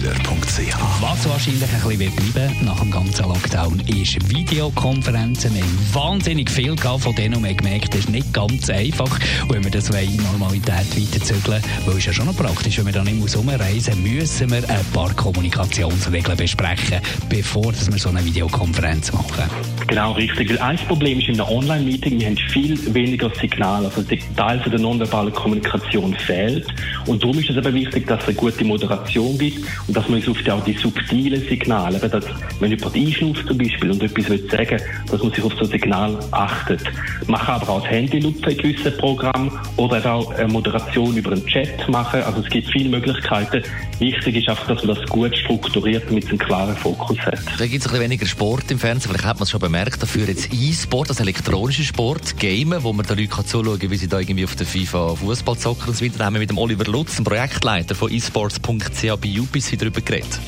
AlexanderKeller.ch Was wahrscheinlich ein bisschen wird bleiben nach dem ganzen Lockdown ist Videokonferenzen. Wir haben wahnsinnig viel gehabt von denen und wir haben gemerkt, das ist nicht ganz einfach. Und wenn wir das in Normalität weiterzügeln weil es ja schon noch praktisch, wenn wir da nicht muss umreisen müssen wir ein paar Kommunikationsregeln besprechen, bevor wir so eine Videokonferenz machen. Genau, richtig. Weil ein Problem ist in einem Online-Meeting, wir haben viel weniger Signal. Also der Teil von der nonverbalen Kommunikation fehlt. Und darum ist es eben wichtig, dass es eine gute Moderation gibt und dass man uns die, auch die subtilen Signale, eben dass, wenn jemand einschnauft zum Beispiel und etwas will sagen, dass man sich auf so ein Signal achtet. Kann aber auch das Handy nutzen in gewissen Programmen oder auch eine Moderation über einen Chat machen. Also es gibt viele Möglichkeiten. Wichtig ist einfach, dass man das gut strukturiert mit einem klaren Fokus hat. Da gibt es ein bisschen weniger Sport im Fernsehen, vielleicht hat man es schon bemerkt. Dafür jetzt E-Sport, also elektronischer Sport, Gamen, wo man den Leuten zuschauen kann, wie sie da irgendwie auf der FIFA Fußball zocken und so weiter. Da haben wir mit dem Oliver Lutz, dem Projektleiter von esports.ch bei UPC darüber geredet.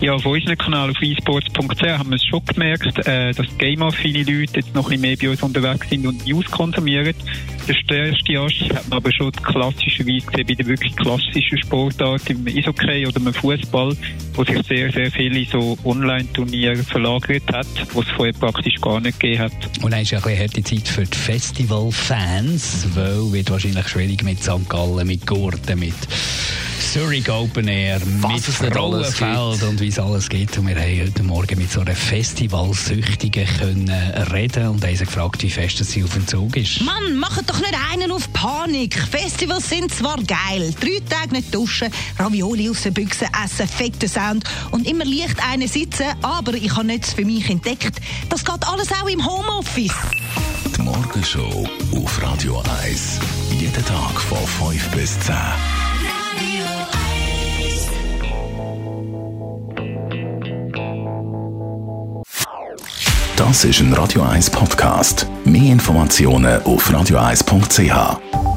Ja, auf unserem Kanal auf esports.ch haben wir es schon gemerkt, äh, dass game-affine Leute jetzt noch ein bisschen mehr bei uns unterwegs sind und News konsumieren. Der stärkste Ast hat man aber schon klassischerweise gesehen bei den wirklich klassischen Sportarten, im Eishockey oder im Fußball, wo sich sehr, sehr viele so Online-Turniere verlagert hat, was es vorher praktisch gar nicht gegeben hat. Und dann ist ja ein bisschen harte Zeit für die Festivalfans, weil wird wahrscheinlich schwierig mit St. Gallen, mit Gurten, mit Zurich Open Air, Was mit Frauenfeld und wie es alles geht. Und wir haben heute Morgen mit so einer Festivalsüchtigen können reden und haben sie gefragt, wie fest sie auf dem Zug ist. Mann, macht doch nicht einen auf Panik. Festivals sind zwar geil, drei Tage nicht duschen, Ravioli aus den Büchsen essen, fetter Sound und immer leicht einen sitzen, aber ich habe nichts für mich entdeckt. Das geht alles auch im Homeoffice. Die Morgenshow auf Radio 1. Jeden Tag von 5 bis 10. Das ist ein Radio 1 Podcast. Mehr Informationen auf radio1.ch.